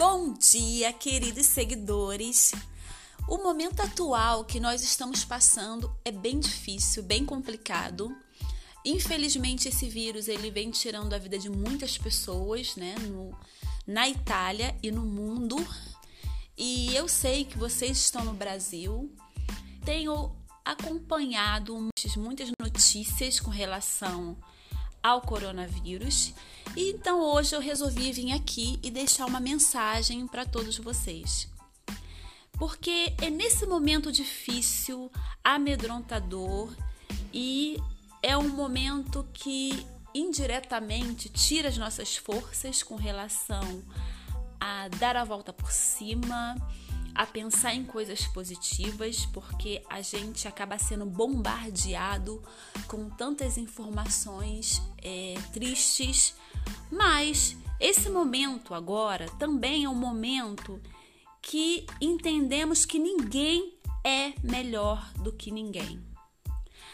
Bom dia, queridos seguidores. O momento atual que nós estamos passando é bem difícil, bem complicado. Infelizmente, esse vírus ele vem tirando a vida de muitas pessoas, né, no, na Itália e no mundo. E eu sei que vocês estão no Brasil. Tenho acompanhado muitas notícias com relação ao coronavírus. E então hoje eu resolvi vir aqui e deixar uma mensagem para todos vocês. Porque é nesse momento difícil, amedrontador e é um momento que indiretamente tira as nossas forças com relação a dar a volta por cima, a pensar em coisas positivas, porque a gente acaba sendo bombardeado com tantas informações é, tristes. Mas esse momento agora também é um momento que entendemos que ninguém é melhor do que ninguém.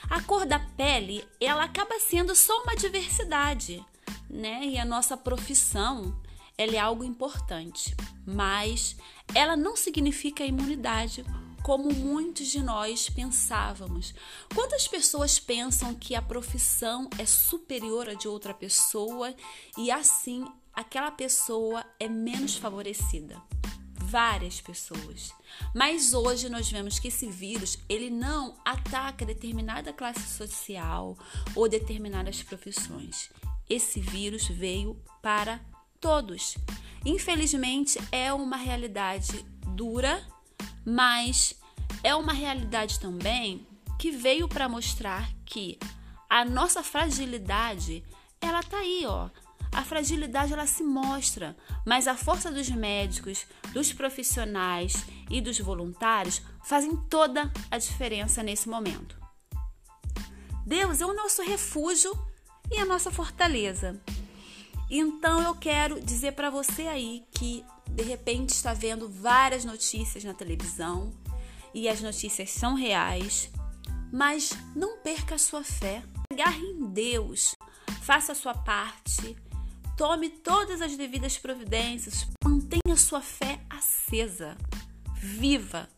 A cor da pele, ela acaba sendo só uma diversidade, né? E a nossa profissão, ela é algo importante, mas ela não significa imunidade como muitos de nós pensávamos. Quantas pessoas pensam que a profissão é superior a de outra pessoa e assim aquela pessoa é menos favorecida? Várias pessoas. Mas hoje nós vemos que esse vírus, ele não ataca determinada classe social ou determinadas profissões. Esse vírus veio para todos. Infelizmente, é uma realidade dura, mas é uma realidade também que veio para mostrar que a nossa fragilidade, ela tá aí, ó. A fragilidade ela se mostra, mas a força dos médicos, dos profissionais e dos voluntários fazem toda a diferença nesse momento. Deus é o nosso refúgio e a nossa fortaleza. Então eu quero dizer para você aí que de repente está vendo várias notícias na televisão e as notícias são reais, mas não perca a sua fé. Agarre em Deus, faça a sua parte, tome todas as devidas providências, mantenha sua fé acesa, viva,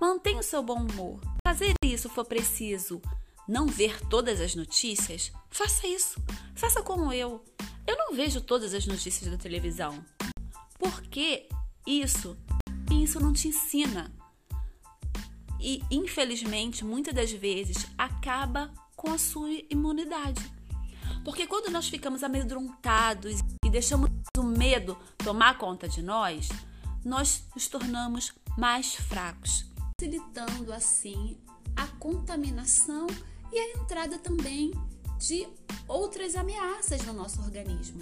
mantenha o seu bom humor. Fazer isso for preciso, não ver todas as notícias, faça isso. Faça como eu. Eu não vejo todas as notícias da televisão. Porque isso, isso não te ensina. E infelizmente, muitas das vezes acaba com a sua imunidade. Porque quando nós ficamos amedrontados e deixamos o medo tomar conta de nós, nós nos tornamos mais fracos, facilitando assim a contaminação e a entrada também de outras ameaças no nosso organismo.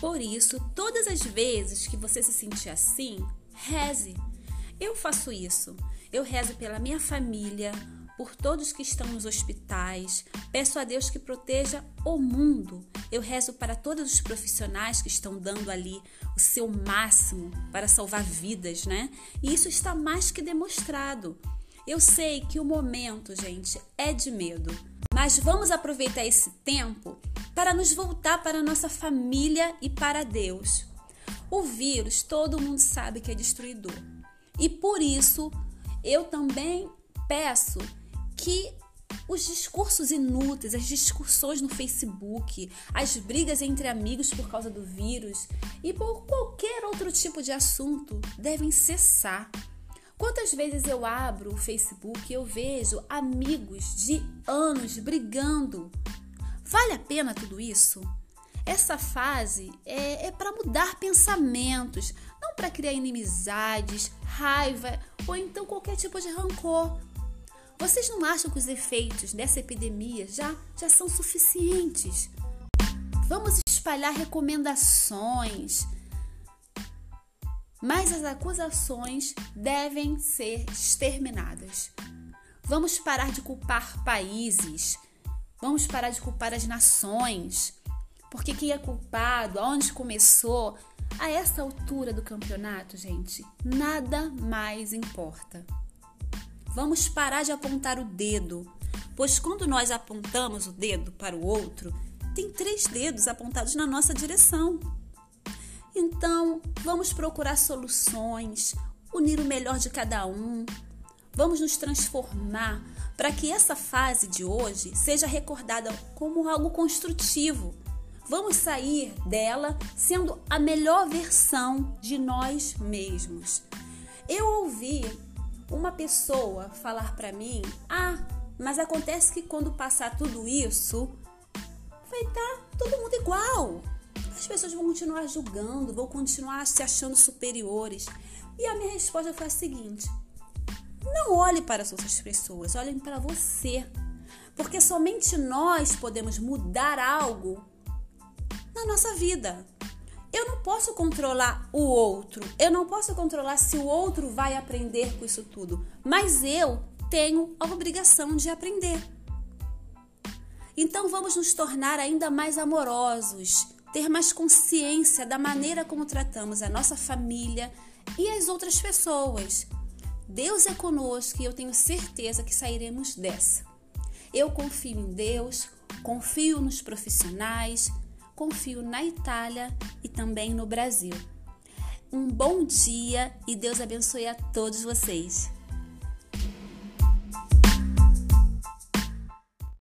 Por isso, todas as vezes que você se sentir assim, reze. Eu faço isso. Eu rezo pela minha família, por todos que estão nos hospitais. Peço a Deus que proteja o mundo. Eu rezo para todos os profissionais que estão dando ali o seu máximo para salvar vidas, né? E isso está mais que demonstrado. Eu sei que o momento, gente, é de medo. Mas vamos aproveitar esse tempo para nos voltar para nossa família e para Deus. O vírus, todo mundo sabe que é destruidor. E por isso, eu também peço que os discursos inúteis, as discussões no Facebook, as brigas entre amigos por causa do vírus e por qualquer outro tipo de assunto devem cessar. Quantas vezes eu abro o Facebook e eu vejo amigos de anos brigando? Vale a pena tudo isso? Essa fase é, é para mudar pensamentos, não para criar inimizades, raiva ou então qualquer tipo de rancor. Vocês não acham que os efeitos dessa epidemia já, já são suficientes? Vamos espalhar recomendações, mas as acusações devem ser exterminadas. Vamos parar de culpar países, vamos parar de culpar as nações, porque quem é culpado, aonde começou, a essa altura do campeonato, gente, nada mais importa. Vamos parar de apontar o dedo, pois quando nós apontamos o dedo para o outro, tem três dedos apontados na nossa direção. Então, vamos procurar soluções, unir o melhor de cada um. Vamos nos transformar para que essa fase de hoje seja recordada como algo construtivo. Vamos sair dela sendo a melhor versão de nós mesmos. Eu ouvi uma pessoa falar para mim: "Ah, mas acontece que quando passar tudo isso, vai estar tá todo mundo igual. As pessoas vão continuar julgando, vão continuar se achando superiores. E a minha resposta foi a seguinte: não olhe para as outras pessoas, olhem para você. Porque somente nós podemos mudar algo na nossa vida. Eu não posso controlar o outro, eu não posso controlar se o outro vai aprender com isso tudo, mas eu tenho a obrigação de aprender. Então vamos nos tornar ainda mais amorosos, ter mais consciência da maneira como tratamos a nossa família e as outras pessoas. Deus é conosco e eu tenho certeza que sairemos dessa. Eu confio em Deus, confio nos profissionais, confio na Itália e também no Brasil. Um bom dia e Deus abençoe a todos vocês.